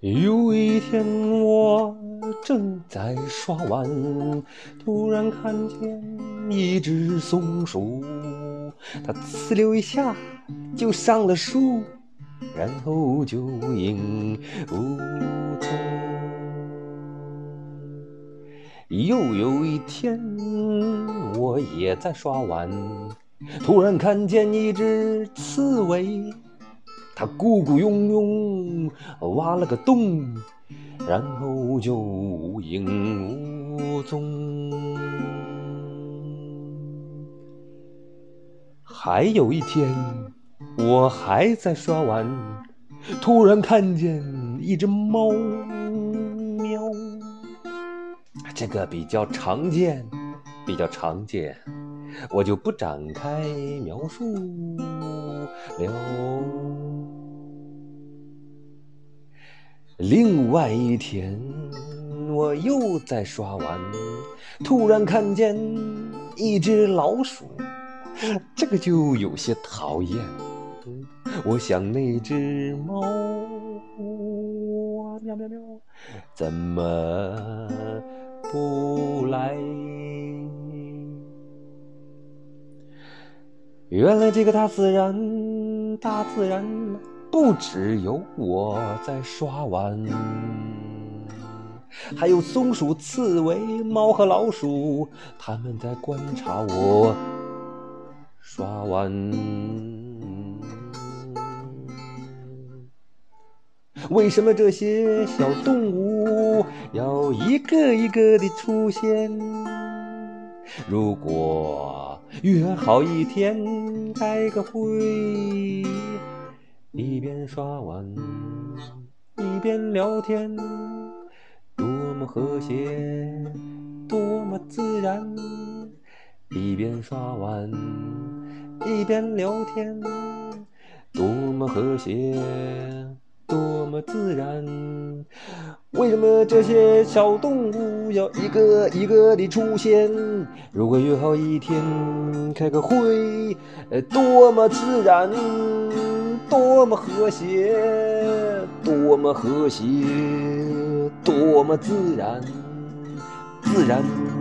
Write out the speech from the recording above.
有一天，我正在刷碗，突然看见一只松鼠，它呲溜一下就上了树，然后就影无踪。又有一天，我也在刷碗，突然看见一只刺猬。他咕咕拥拥挖了个洞，然后就无影无踪。还有一天，我还在刷碗，突然看见一只猫喵。这个比较常见，比较常见，我就不展开描述了。另外一天，我又在刷碗，突然看见一只老鼠，这个就有些讨厌。我想那只猫，喵喵喵，怎么不来？原来这个大自然，大自然。不只有我在刷碗，还有松鼠、刺猬、猫和老鼠，他们在观察我刷碗。为什么这些小动物要一个一个的出现？如果约好一天开个会。一边刷碗，一边聊天，多么和谐，多么自然。一边刷碗，一边聊天，多么和谐，多么自然。为什么这些小动物要一个一个的出现？如果约好一天开个会，多么自然。多么和谐，多么和谐，多么自然，自然。